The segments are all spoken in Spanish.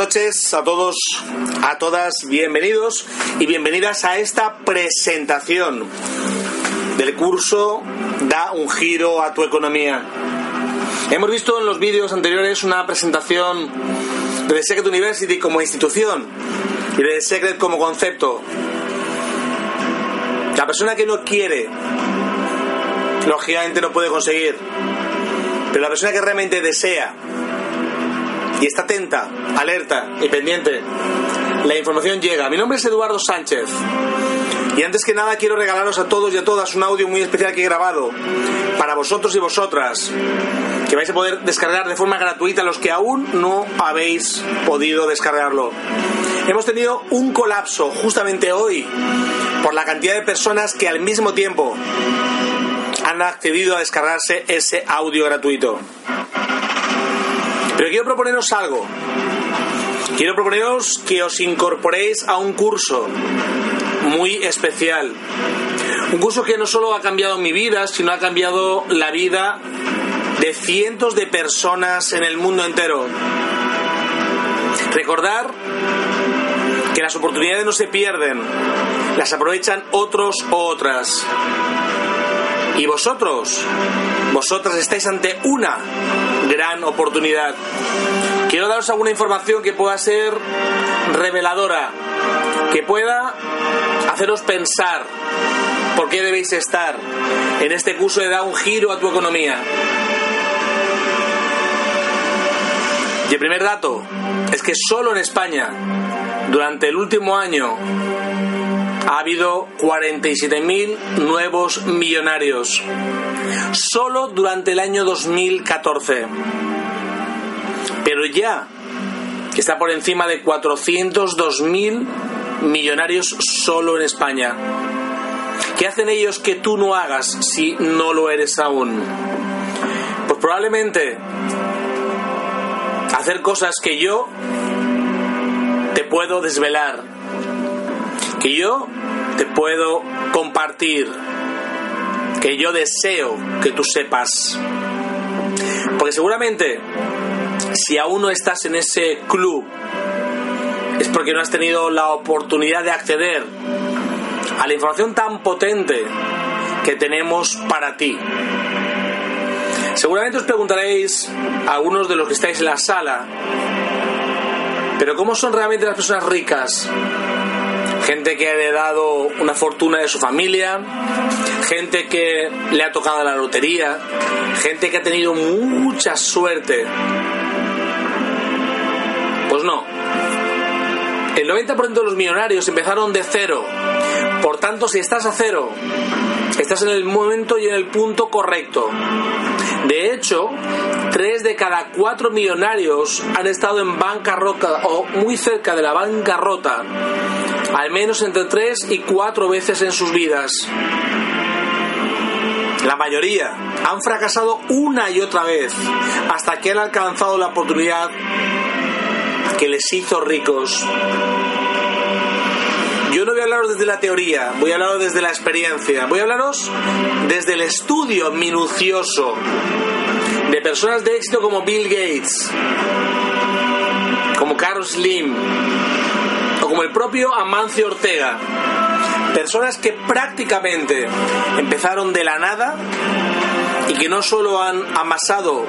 Noches a todos, a todas, bienvenidos y bienvenidas a esta presentación del curso Da un giro a tu economía. Hemos visto en los vídeos anteriores una presentación de The Secret University como institución y de The Secret como concepto. La persona que no quiere, lógicamente no puede conseguir, pero la persona que realmente desea y está atenta, alerta y pendiente. La información llega. Mi nombre es Eduardo Sánchez. Y antes que nada quiero regalaros a todos y a todas un audio muy especial que he grabado para vosotros y vosotras, que vais a poder descargar de forma gratuita los que aún no habéis podido descargarlo. Hemos tenido un colapso justamente hoy por la cantidad de personas que al mismo tiempo han accedido a descargarse ese audio gratuito. Pero quiero proponeros algo. Quiero proponeros que os incorporéis a un curso muy especial. Un curso que no solo ha cambiado mi vida, sino ha cambiado la vida de cientos de personas en el mundo entero. Recordar que las oportunidades no se pierden, las aprovechan otros o otras. Y vosotros, vosotras estáis ante una gran oportunidad. Quiero daros alguna información que pueda ser reveladora, que pueda haceros pensar por qué debéis estar en este curso de dar un giro a tu economía. Y el primer dato es que solo en España, durante el último año, ha habido 47.000 nuevos millonarios. Solo durante el año 2014. Pero ya que está por encima de 402.000 millonarios solo en España. ¿Qué hacen ellos que tú no hagas si no lo eres aún? Pues probablemente hacer cosas que yo te puedo desvelar, que yo te puedo compartir, que yo deseo que tú sepas. Porque seguramente si aún no estás en ese club, es porque no has tenido la oportunidad de acceder a la información tan potente que tenemos para ti. Seguramente os preguntaréis, algunos de los que estáis en la sala, pero ¿cómo son realmente las personas ricas? Gente que ha heredado una fortuna de su familia, gente que le ha tocado la lotería, gente que ha tenido mucha suerte. Pues no. El 90% de los millonarios empezaron de cero. Por tanto, si estás a cero, estás en el momento y en el punto correcto. De hecho, tres de cada cuatro millonarios han estado en bancarrota o muy cerca de la bancarrota, al menos entre tres y cuatro veces en sus vidas. La mayoría han fracasado una y otra vez hasta que han alcanzado la oportunidad que les hizo ricos. Yo no voy a hablaros desde la teoría, voy a hablaros desde la experiencia, voy a hablaros desde el estudio minucioso de personas de éxito como Bill Gates, como Carlos Slim el propio Amancio Ortega. Personas que prácticamente empezaron de la nada y que no solo han amasado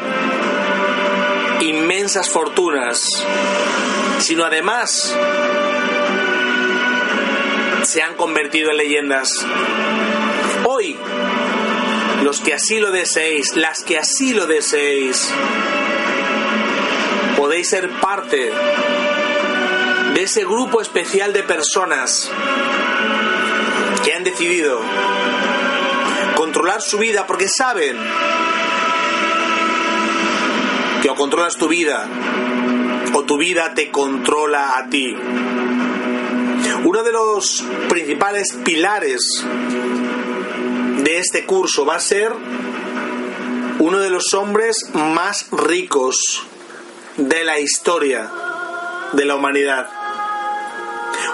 inmensas fortunas, sino además se han convertido en leyendas. Hoy, los que así lo deseéis, las que así lo deseéis, podéis ser parte de ese grupo especial de personas que han decidido controlar su vida porque saben que o controlas tu vida o tu vida te controla a ti. Uno de los principales pilares de este curso va a ser uno de los hombres más ricos de la historia de la humanidad.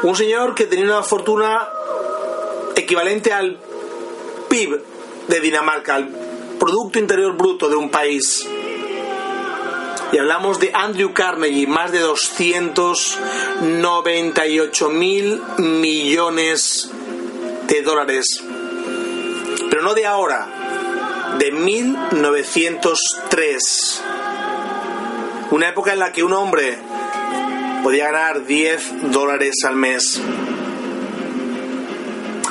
Un señor que tenía una fortuna equivalente al PIB de Dinamarca, al Producto Interior Bruto de un país. Y hablamos de Andrew Carnegie, más de 298 mil millones de dólares. Pero no de ahora, de 1903. Una época en la que un hombre podía ganar 10 dólares al mes.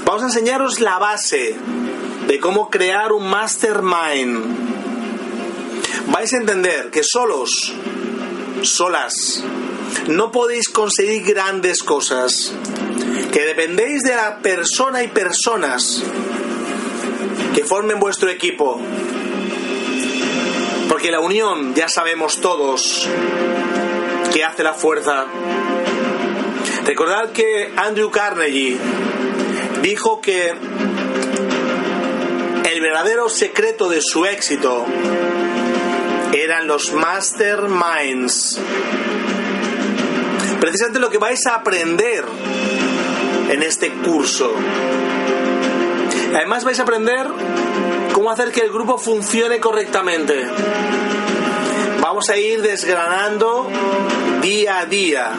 Vamos a enseñaros la base de cómo crear un mastermind vais a entender que solos, solas, no podéis conseguir grandes cosas, que dependéis de la persona y personas que formen vuestro equipo. Porque la unión, ya sabemos todos, que hace la fuerza. Recordad que Andrew Carnegie dijo que el verdadero secreto de su éxito eran los masterminds. Precisamente lo que vais a aprender en este curso. Además vais a aprender cómo hacer que el grupo funcione correctamente. Vamos a ir desgranando día a día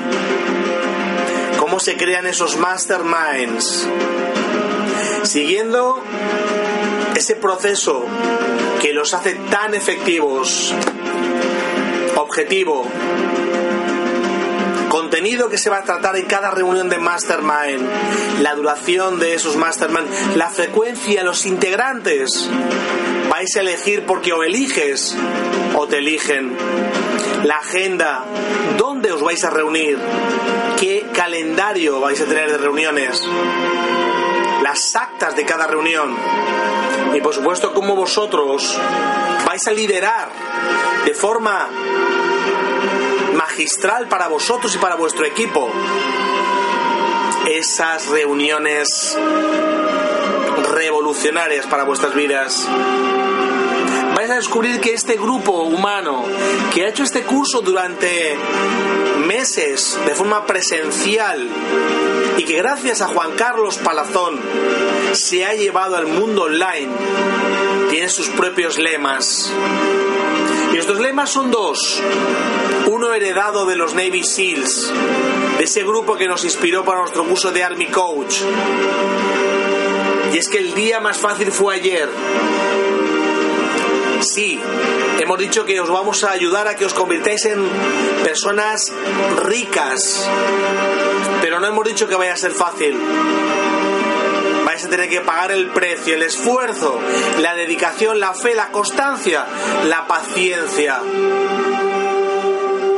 cómo se crean esos masterminds. Siguiendo ese proceso que los hace tan efectivos. Objetivo. Contenido que se va a tratar en cada reunión de Mastermind. La duración de esos Mastermind. La frecuencia, los integrantes. Vais a elegir porque o eliges o te eligen. La agenda. ¿Dónde os vais a reunir? ¿Qué calendario vais a tener de reuniones? Las actas de cada reunión y por supuesto cómo vosotros vais a liderar de forma magistral para vosotros y para vuestro equipo esas reuniones revolucionarias para vuestras vidas. A descubrir que este grupo humano que ha hecho este curso durante meses de forma presencial y que gracias a Juan Carlos Palazón se ha llevado al mundo online, tiene sus propios lemas. Y estos lemas son dos. Uno heredado de los Navy SEALs, de ese grupo que nos inspiró para nuestro curso de Army Coach. Y es que el día más fácil fue ayer. Sí, hemos dicho que os vamos a ayudar a que os convirtáis en personas ricas, pero no hemos dicho que vaya a ser fácil. Vais a tener que pagar el precio, el esfuerzo, la dedicación, la fe, la constancia, la paciencia,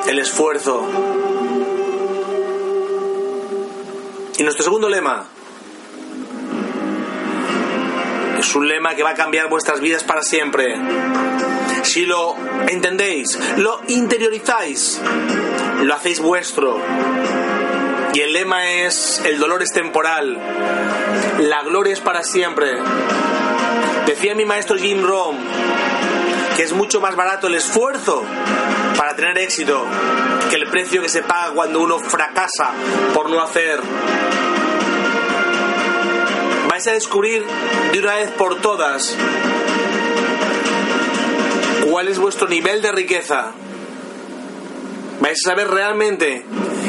el esfuerzo. Y nuestro segundo lema, es un lema que va a cambiar vuestras vidas para siempre. Si lo entendéis, lo interiorizáis, lo hacéis vuestro. Y el lema es, el dolor es temporal, la gloria es para siempre. Decía mi maestro Jim Rohn que es mucho más barato el esfuerzo para tener éxito que el precio que se paga cuando uno fracasa por no hacer a descubrir de una vez por todas cuál es vuestro nivel de riqueza. Vais a saber realmente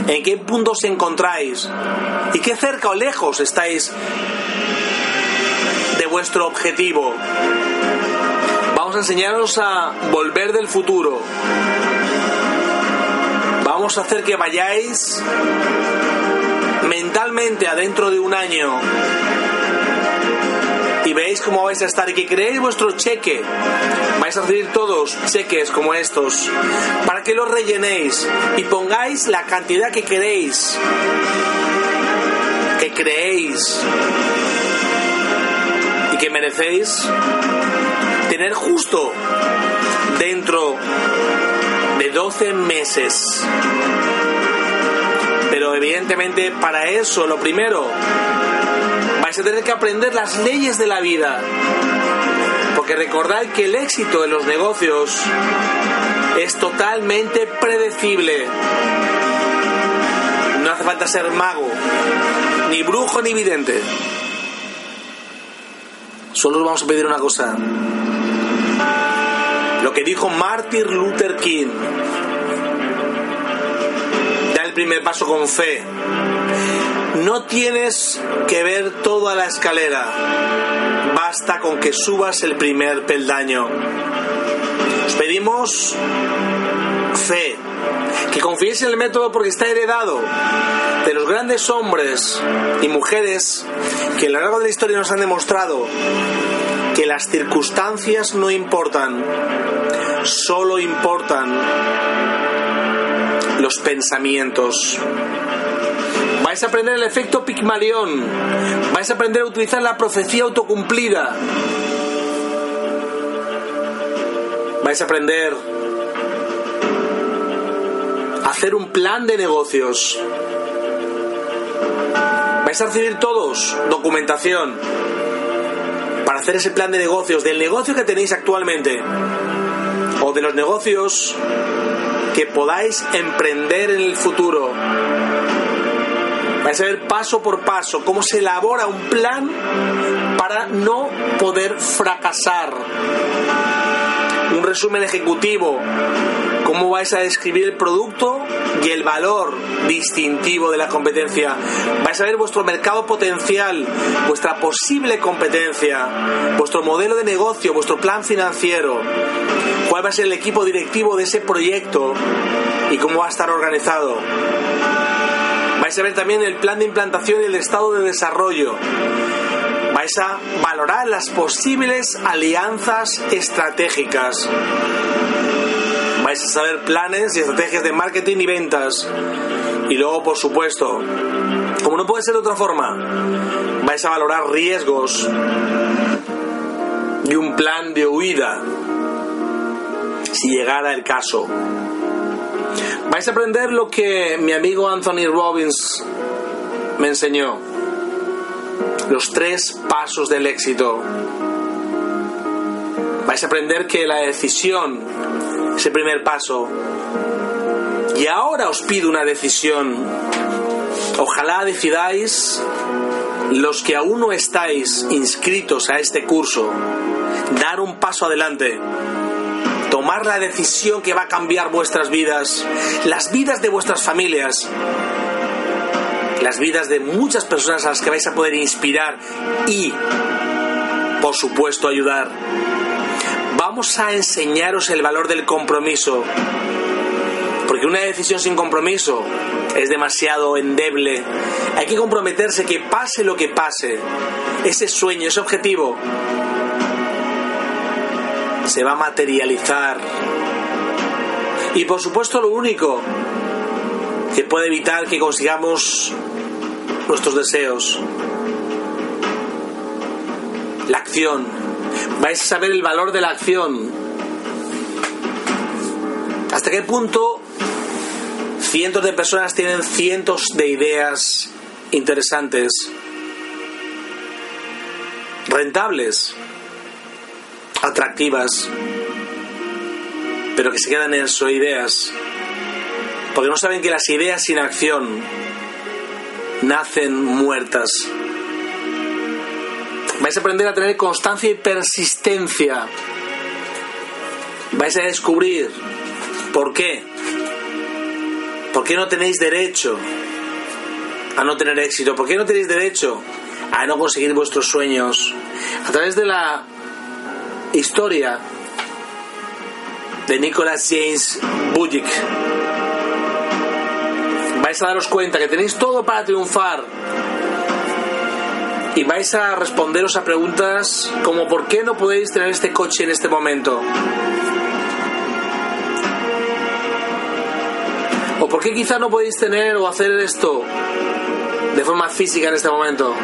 en qué punto os encontráis y qué cerca o lejos estáis de vuestro objetivo. Vamos a enseñaros a volver del futuro. Vamos a hacer que vayáis mentalmente adentro de un año y veis cómo vais a estar y que creéis vuestro cheque. Vais a recibir todos cheques como estos para que los rellenéis y pongáis la cantidad que queréis, que creéis y que merecéis tener justo dentro de 12 meses. Pero evidentemente para eso, lo primero, vais a tener que aprender las leyes de la vida. Porque recordad que el éxito de los negocios es totalmente predecible. No hace falta ser mago, ni brujo, ni vidente. Solo os vamos a pedir una cosa. Lo que dijo Martin Luther King. Da el primer paso con fe. No tienes que ver toda la escalera. Basta con que subas el primer peldaño. Os pedimos fe. Que confiéis en el método porque está heredado de los grandes hombres y mujeres que a lo largo de la historia nos han demostrado que las circunstancias no importan, solo importan los pensamientos. Vais a aprender el efecto Pigmalión, vais a aprender a utilizar la profecía autocumplida, vais a aprender a hacer un plan de negocios. Vais a recibir todos documentación para hacer ese plan de negocios, del negocio que tenéis actualmente o de los negocios que podáis emprender en el futuro. Vais a ver paso por paso cómo se elabora un plan para no poder fracasar. Un resumen ejecutivo, cómo vais a describir el producto y el valor distintivo de la competencia. Vais a ver vuestro mercado potencial, vuestra posible competencia, vuestro modelo de negocio, vuestro plan financiero, cuál va a ser el equipo directivo de ese proyecto y cómo va a estar organizado. Vais a ver también el plan de implantación y el estado de desarrollo. Vais a valorar las posibles alianzas estratégicas. Vais a saber planes y estrategias de marketing y ventas. Y luego, por supuesto, como no puede ser de otra forma, vais a valorar riesgos y un plan de huida si llegara el caso. Vais a aprender lo que mi amigo Anthony Robbins me enseñó. Los tres pasos del éxito. Vais a aprender que la decisión es el primer paso. Y ahora os pido una decisión. Ojalá decidáis, los que aún no estáis inscritos a este curso, dar un paso adelante tomar la decisión que va a cambiar vuestras vidas, las vidas de vuestras familias, las vidas de muchas personas a las que vais a poder inspirar y, por supuesto, ayudar. Vamos a enseñaros el valor del compromiso, porque una decisión sin compromiso es demasiado endeble. Hay que comprometerse que pase lo que pase, ese sueño, ese objetivo, se va a materializar. Y por supuesto lo único que puede evitar que consigamos nuestros deseos, la acción. Vais a saber el valor de la acción. ¿Hasta qué punto cientos de personas tienen cientos de ideas interesantes, rentables? Atractivas, pero que se quedan en sus ideas, porque no saben que las ideas sin acción nacen muertas. Vais a aprender a tener constancia y persistencia. Vais a descubrir por qué. ¿Por qué no tenéis derecho a no tener éxito? ¿Por qué no tenéis derecho a no conseguir vuestros sueños? A través de la historia de Nicholas James Bujic. Vais a daros cuenta que tenéis todo para triunfar y vais a responderos a preguntas como ¿por qué no podéis tener este coche en este momento? ¿O por qué quizá no podéis tener o hacer esto de forma física en este momento?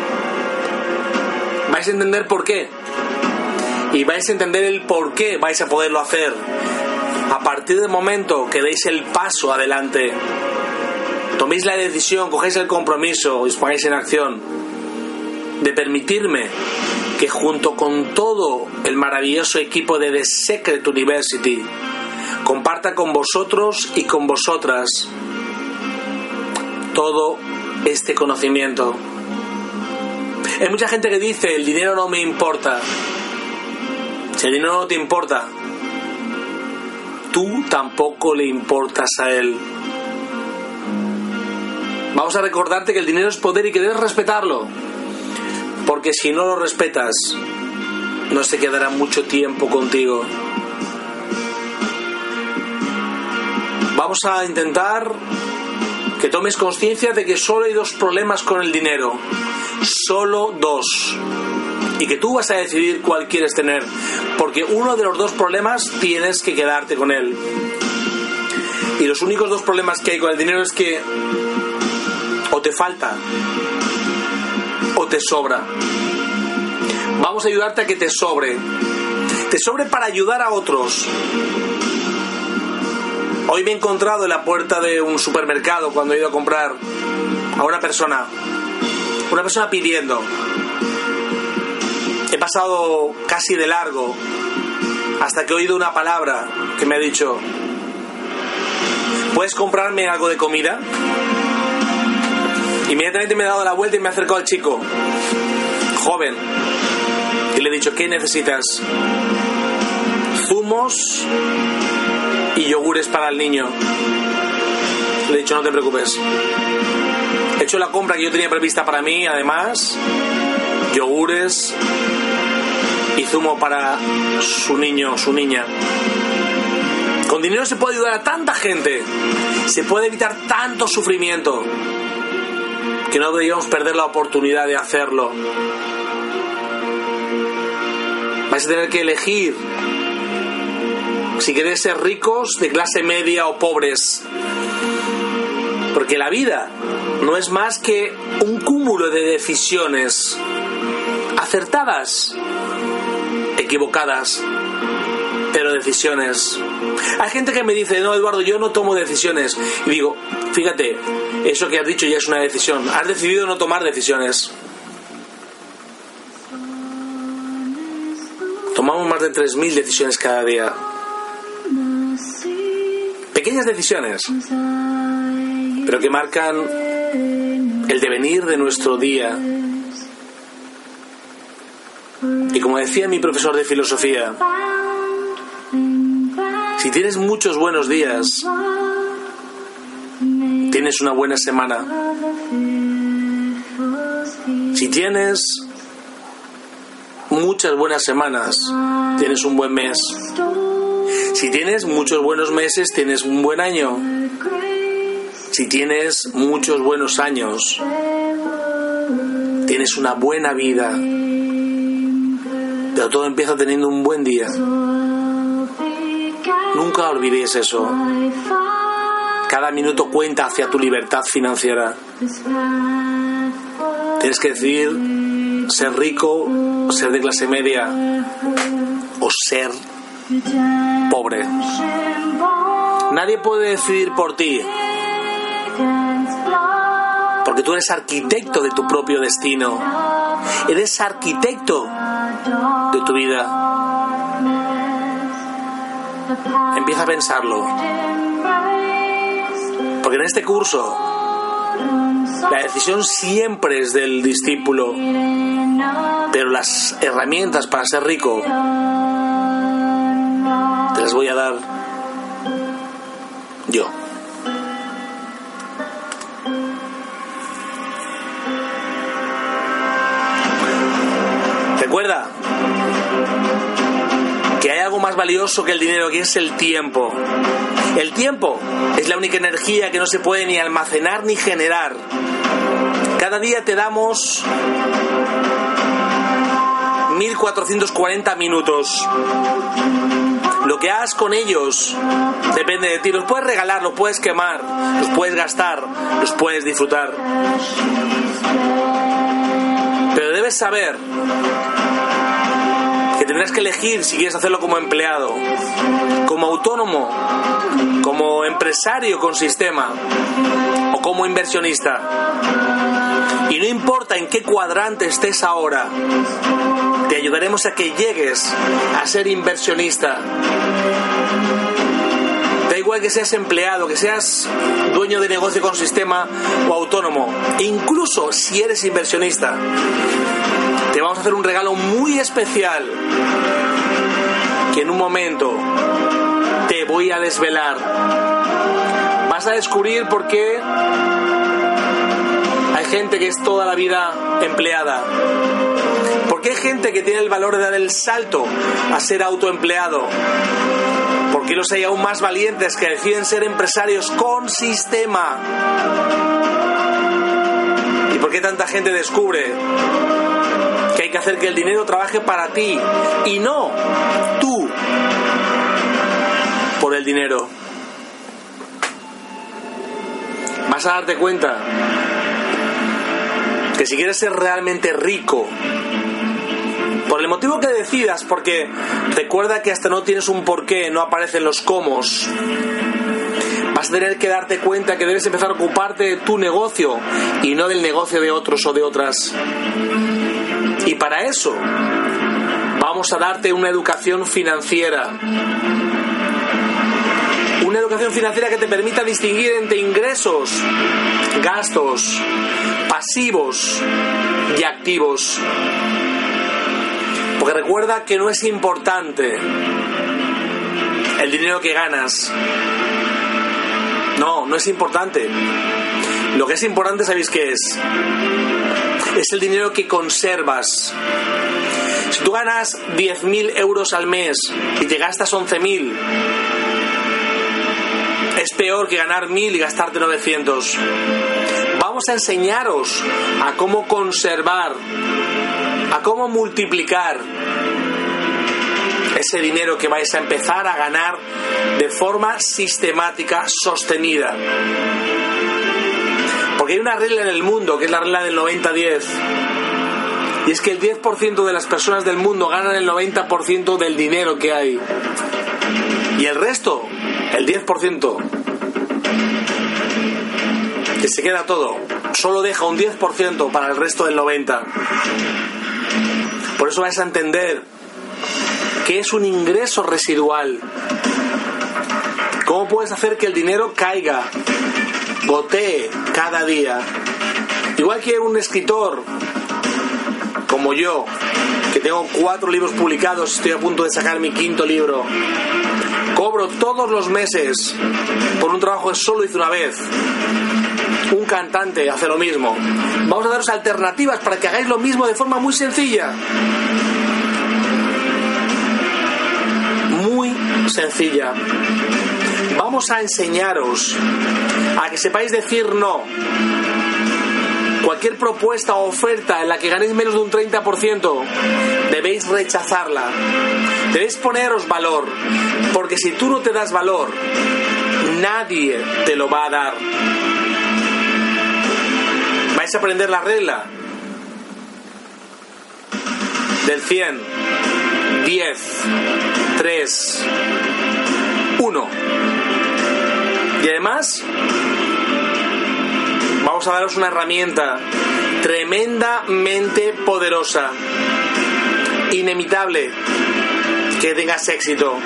Vais a entender por qué y vais a entender el por qué vais a poderlo hacer. a partir del momento que deis el paso adelante, toméis la decisión, cogéis el compromiso y os pongáis en acción de permitirme que junto con todo el maravilloso equipo de The Secret University comparta con vosotros y con vosotras todo este conocimiento. Hay mucha gente que dice, el dinero no me importa. Si el dinero no te importa, tú tampoco le importas a él. Vamos a recordarte que el dinero es poder y que debes respetarlo. Porque si no lo respetas, no se quedará mucho tiempo contigo. Vamos a intentar que tomes conciencia de que solo hay dos problemas con el dinero. Solo dos. Y que tú vas a decidir cuál quieres tener. Porque uno de los dos problemas tienes que quedarte con él. Y los únicos dos problemas que hay con el dinero es que o te falta o te sobra. Vamos a ayudarte a que te sobre. Te sobre para ayudar a otros. Hoy me he encontrado en la puerta de un supermercado cuando he ido a comprar a una persona. Una persona pidiendo. He pasado casi de largo hasta que he oído una palabra que me ha dicho, ¿puedes comprarme algo de comida? Inmediatamente me he dado la vuelta y me he al chico, joven, y le he dicho, ¿qué necesitas? Zumos y yogures para el niño. Le he dicho, no te preocupes. He hecho la compra que yo tenía prevista para mí, además, yogures y zumo para su niño, su niña. Con dinero se puede ayudar a tanta gente, se puede evitar tanto sufrimiento que no deberíamos perder la oportunidad de hacerlo. Vais a tener que elegir si queréis ser ricos, de clase media o pobres. Porque la vida no es más que un cúmulo de decisiones acertadas, equivocadas, pero decisiones. Hay gente que me dice, no, Eduardo, yo no tomo decisiones. Y digo, fíjate, eso que has dicho ya es una decisión. Has decidido no tomar decisiones. Tomamos más de 3.000 decisiones cada día. Pequeñas decisiones, pero que marcan el devenir de nuestro día. Y como decía mi profesor de filosofía, si tienes muchos buenos días, tienes una buena semana. Si tienes muchas buenas semanas, tienes un buen mes. Si tienes muchos buenos meses, tienes un buen año. Si tienes muchos buenos años, tienes una buena vida. Todo empieza teniendo un buen día. Nunca olvidéis eso. Cada minuto cuenta hacia tu libertad financiera. Tienes que decidir ser rico, ser de clase media o ser pobre. Nadie puede decidir por ti. Porque tú eres arquitecto de tu propio destino. Eres arquitecto de tu vida. Empieza a pensarlo. Porque en este curso la decisión siempre es del discípulo, pero las herramientas para ser rico te las voy a dar valioso que el dinero, que es el tiempo. El tiempo es la única energía que no se puede ni almacenar ni generar. Cada día te damos 1440 minutos. Lo que hagas con ellos depende de ti. Los puedes regalar, los puedes quemar, los puedes gastar, los puedes disfrutar. Pero debes saber que tendrás que elegir si quieres hacerlo como empleado como autónomo, como empresario con sistema o como inversionista. Y no importa en qué cuadrante estés ahora, te ayudaremos a que llegues a ser inversionista. Da igual que seas empleado, que seas dueño de negocio con sistema o autónomo, incluso si eres inversionista, vamos a hacer un regalo muy especial que en un momento te voy a desvelar. Vas a descubrir por qué hay gente que es toda la vida empleada. ¿Por qué hay gente que tiene el valor de dar el salto a ser autoempleado? ¿Por qué los hay aún más valientes que deciden ser empresarios con sistema? ¿Y por qué tanta gente descubre hay que hacer que el dinero trabaje para ti y no tú por el dinero? Vas a darte cuenta que si quieres ser realmente rico, por el motivo que decidas, porque recuerda que hasta no tienes un porqué, no aparecen los comos. Vas a tener que darte cuenta que debes empezar a ocuparte de tu negocio y no del negocio de otros o de otras. Y para eso vamos a darte una educación financiera. Una educación financiera que te permita distinguir entre ingresos, gastos, pasivos y activos. Porque recuerda que no es importante el dinero que ganas. No, no es importante. Lo que es importante, ¿sabéis qué es? Es el dinero que conservas. Si tú ganas 10.000 euros al mes y te gastas 11.000, es peor que ganar 1.000 y gastarte 900. Vamos a enseñaros a cómo conservar a cómo multiplicar ese dinero que vais a empezar a ganar de forma sistemática, sostenida. Porque hay una regla en el mundo, que es la regla del 90-10. Y es que el 10% de las personas del mundo ganan el 90% del dinero que hay. Y el resto, el 10%, que se queda todo, solo deja un 10% para el resto del 90%. Por eso vais a entender que es un ingreso residual. ¿Cómo puedes hacer que el dinero caiga, gotee cada día? Igual que un escritor como yo, que tengo cuatro libros publicados, estoy a punto de sacar mi quinto libro, cobro todos los meses por un trabajo que solo hice una vez. Un cantante hace lo mismo. Vamos a daros alternativas para que hagáis lo mismo de forma muy sencilla. Muy sencilla. Vamos a enseñaros a que sepáis decir no. Cualquier propuesta o oferta en la que ganéis menos de un 30%, debéis rechazarla. Debéis poneros valor, porque si tú no te das valor, nadie te lo va a dar. Vais a aprender la regla del 100, 10, 3, 1. Y además, vamos a daros una herramienta tremendamente poderosa, inimitable, que tengas éxito.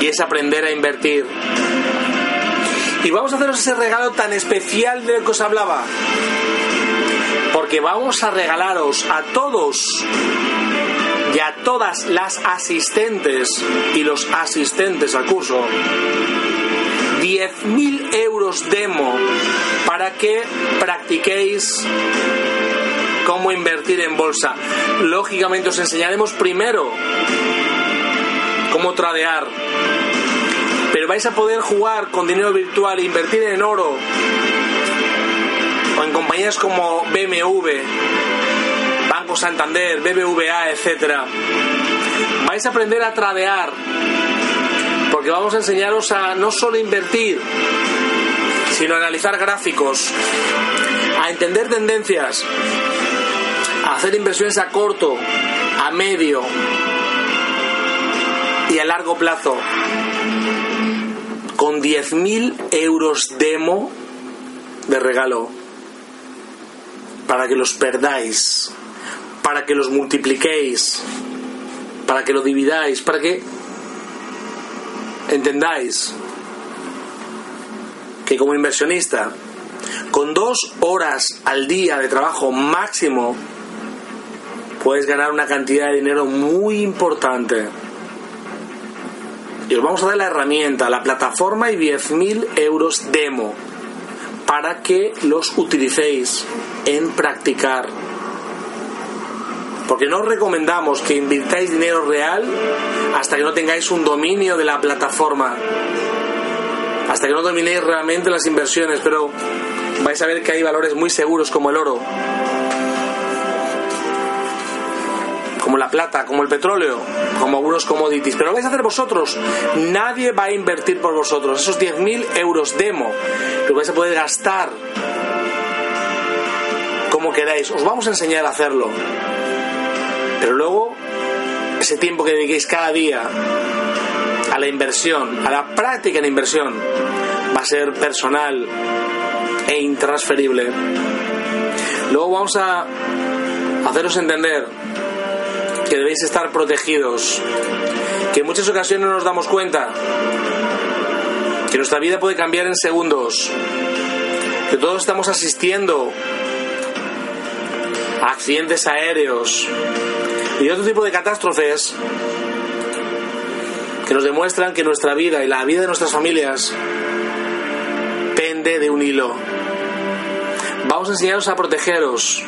Y es aprender a invertir. Y vamos a haceros ese regalo tan especial del que os hablaba. Porque vamos a regalaros a todos y a todas las asistentes y los asistentes al curso 10.000 euros demo para que practiquéis cómo invertir en bolsa. Lógicamente os enseñaremos primero cómo tradear, pero vais a poder jugar con dinero virtual e invertir en oro o en compañías como BMW, Banco Santander, BBVA, etc. Vais a aprender a tradear porque vamos a enseñaros a no solo invertir, sino a analizar gráficos, a entender tendencias, a hacer inversiones a corto, a medio y a largo plazo. Con 10.000 euros demo de regalo. Para que los perdáis. Para que los multipliquéis. Para que lo dividáis. Para que entendáis que como inversionista, con dos horas al día de trabajo máximo, puedes ganar una cantidad de dinero muy importante. Y os vamos a dar la herramienta, la plataforma y 10.000 euros demo para que los utilicéis en practicar. Porque no os recomendamos que invirtáis dinero real hasta que no tengáis un dominio de la plataforma. Hasta que no dominéis realmente las inversiones, pero vais a ver que hay valores muy seguros como el oro, como la plata, como el petróleo, como algunos commodities. Pero lo vais a hacer vosotros. Nadie va a invertir por vosotros. Esos 10.000 euros demo lo vais a poder gastar como queráis. Os vamos a enseñar a hacerlo. Pero luego, ese tiempo que dediquéis cada día a la inversión, a la práctica en inversión, va a ser personal e intransferible. Luego vamos a haceros entender que debéis estar protegidos, que en muchas ocasiones no nos damos cuenta, que nuestra vida puede cambiar en segundos, que todos estamos asistiendo a accidentes aéreos y otro tipo de catástrofes que nos demuestran que nuestra vida y la vida de nuestras familias pende de un hilo. Vamos a enseñaros a protegeros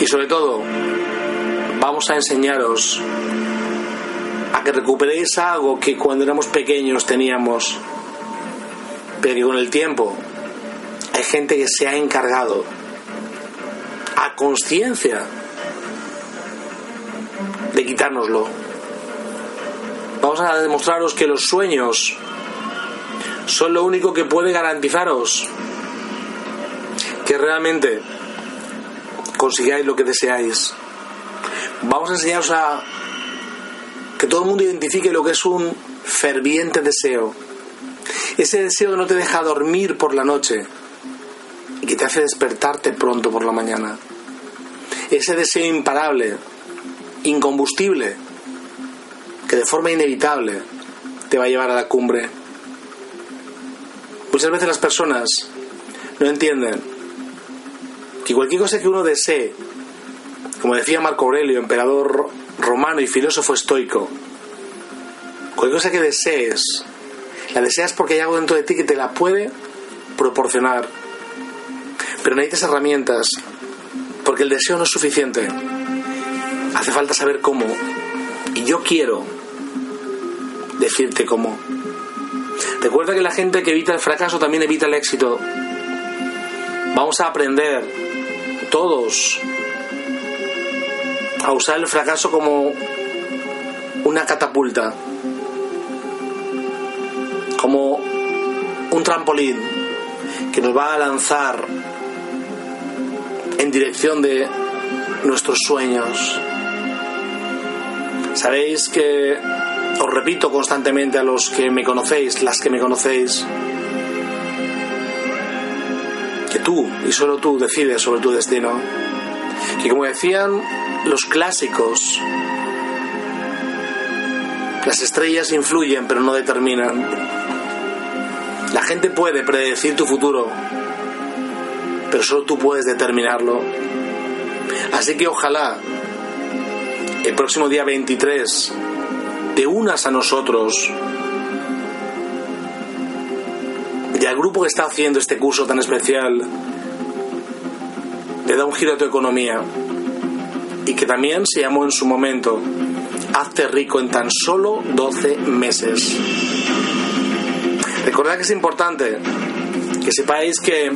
y sobre todo vamos a enseñaros a que recuperéis algo que cuando éramos pequeños teníamos, pero que con el tiempo hay gente que se ha encargado conciencia de quitárnoslo. Vamos a demostraros que los sueños son lo único que puede garantizaros que realmente consigáis lo que deseáis. Vamos a enseñaros a que todo el mundo identifique lo que es un ferviente deseo. Ese deseo no te deja dormir por la noche y que te hace despertarte pronto por la mañana. Ese deseo imparable, incombustible, que de forma inevitable te va a llevar a la cumbre. Muchas veces las personas no entienden que cualquier cosa que uno desee, como decía Marco Aurelio, emperador romano y filósofo estoico, cualquier cosa que desees, la deseas porque hay algo dentro de ti que te la puede proporcionar. Pero necesitas herramientas, porque el deseo no es suficiente. Hace falta saber cómo. Y yo quiero decirte cómo. Recuerda que la gente que evita el fracaso también evita el éxito. Vamos a aprender todos a usar el fracaso como una catapulta, como un trampolín que nos va a lanzar en dirección de nuestros sueños. Sabéis que os repito constantemente a los que me conocéis, las que me conocéis, que tú y solo tú decides sobre tu destino. Que como decían los clásicos, las estrellas influyen pero no determinan. La gente puede predecir tu futuro, pero solo tú puedes determinarlo. Así que ojalá el próximo día 23 te unas a nosotros y al grupo que está haciendo este curso tan especial le da un giro a tu economía y que también se llamó en su momento Hazte rico en tan solo 12 meses. Recordad que es importante que sepáis que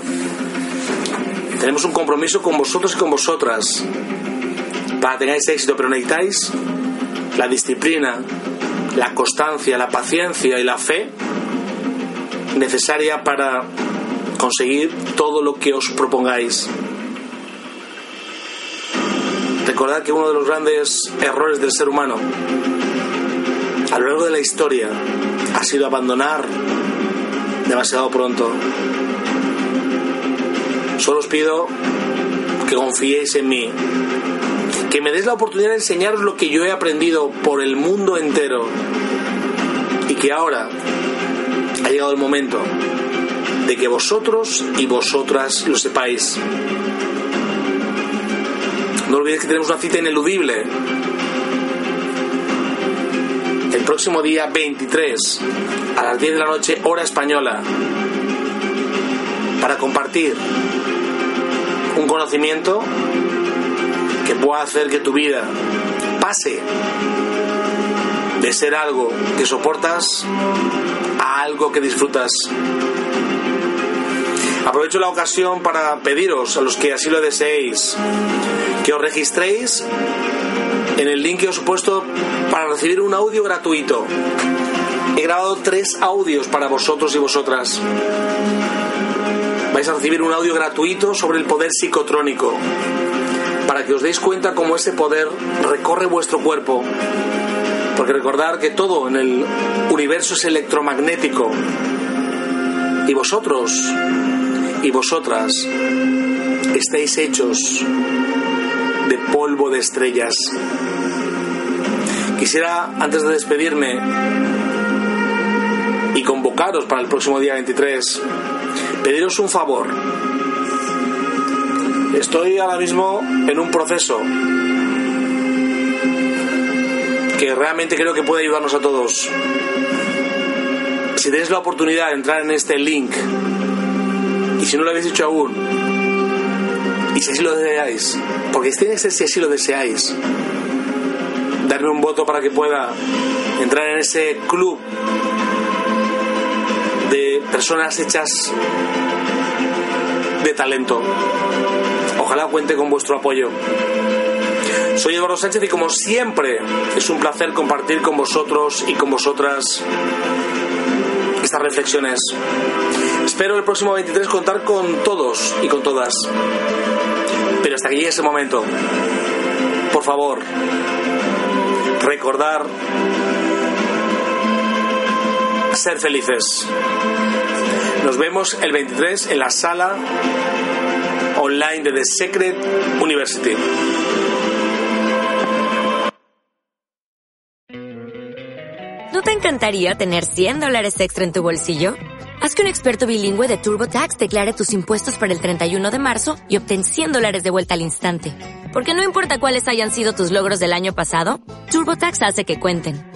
tenemos un compromiso con vosotros y con vosotras para que tengáis éxito, pero necesitáis la disciplina, la constancia, la paciencia y la fe necesaria para conseguir todo lo que os propongáis. Recordad que uno de los grandes errores del ser humano a lo largo de la historia ha sido abandonar demasiado pronto. Solo os pido que confiéis en mí, que me des la oportunidad de enseñaros lo que yo he aprendido por el mundo entero y que ahora ha llegado el momento de que vosotros y vosotras lo sepáis. No olvidéis que tenemos una cita ineludible el próximo día 23 a las 10 de la noche hora española para compartir un conocimiento que pueda hacer que tu vida pase de ser algo que soportas a algo que disfrutas. Aprovecho la ocasión para pediros a los que así lo deseéis que os registréis en el link que os he puesto para recibir un audio gratuito. He grabado tres audios para vosotros y vosotras. Vais a recibir un audio gratuito sobre el poder psicotrónico para que os deis cuenta cómo ese poder recorre vuestro cuerpo. Porque recordar que todo en el universo es electromagnético. Y vosotros y vosotras estáis hechos de polvo de estrellas. Quisiera, antes de despedirme y convocaros para el próximo día 23, pediros un favor. Estoy ahora mismo en un proceso que realmente creo que puede ayudarnos a todos. Si tenéis la oportunidad de entrar en este link y si no lo habéis hecho aún, y si así lo deseáis, porque que ser si así lo deseáis, darme un voto para que pueda entrar en ese club personas hechas de talento. Ojalá cuente con vuestro apoyo. Soy Eduardo Sánchez y como siempre es un placer compartir con vosotros y con vosotras estas reflexiones. Espero el próximo 23 contar con todos y con todas. Pero hasta que llegue ese momento, por favor, recordar ser felices. Nos vemos el 23 en la sala online de The Secret University. ¿No te encantaría tener 100 dólares extra en tu bolsillo? Haz que un experto bilingüe de TurboTax declare tus impuestos para el 31 de marzo y obtén 100 dólares de vuelta al instante. Porque no importa cuáles hayan sido tus logros del año pasado, TurboTax hace que cuenten.